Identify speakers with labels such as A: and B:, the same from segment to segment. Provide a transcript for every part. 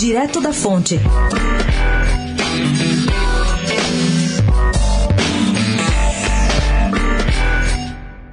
A: Direto da Fonte.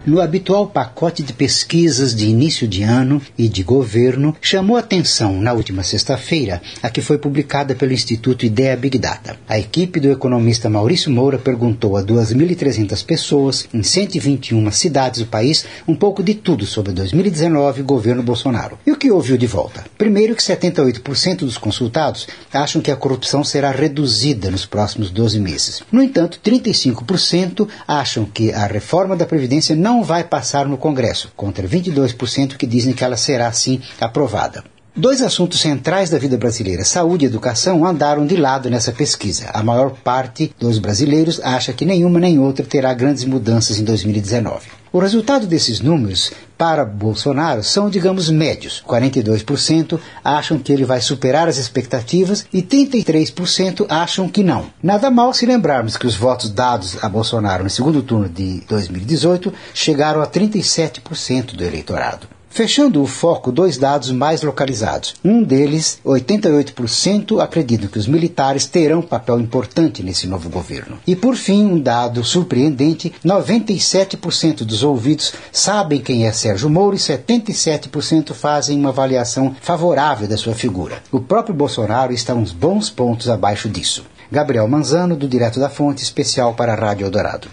B: No habitual pacote de pesquisas de início de ano e de governo, chamou atenção na última sexta-feira a que foi publicada pelo Instituto Ideia Big Data. A equipe do economista Maurício Moura perguntou a 2.300 pessoas em 121 cidades do país um pouco de tudo sobre 2019 e governo Bolsonaro. E o que ouviu de volta? Primeiro que 78% dos consultados acham que a corrupção será reduzida nos próximos 12 meses. No entanto, 35% acham que a reforma da Previdência não não vai passar no Congresso, contra 22% que dizem que ela será sim aprovada. Dois assuntos centrais da vida brasileira, saúde e educação, andaram de lado nessa pesquisa. A maior parte dos brasileiros acha que nenhuma nem outra terá grandes mudanças em 2019. O resultado desses números para Bolsonaro são, digamos, médios. 42% acham que ele vai superar as expectativas e 33% acham que não. Nada mal se lembrarmos que os votos dados a Bolsonaro no segundo turno de 2018 chegaram a 37% do eleitorado. Fechando o foco, dois dados mais localizados. Um deles, 88% acreditam que os militares terão papel importante nesse novo governo. E por fim, um dado surpreendente: 97% dos ouvidos sabem quem é Sérgio Moro e 77% fazem uma avaliação favorável da sua figura. O próprio Bolsonaro está uns bons pontos abaixo disso. Gabriel Manzano, do Direto da Fonte, especial para a Rádio Eldorado.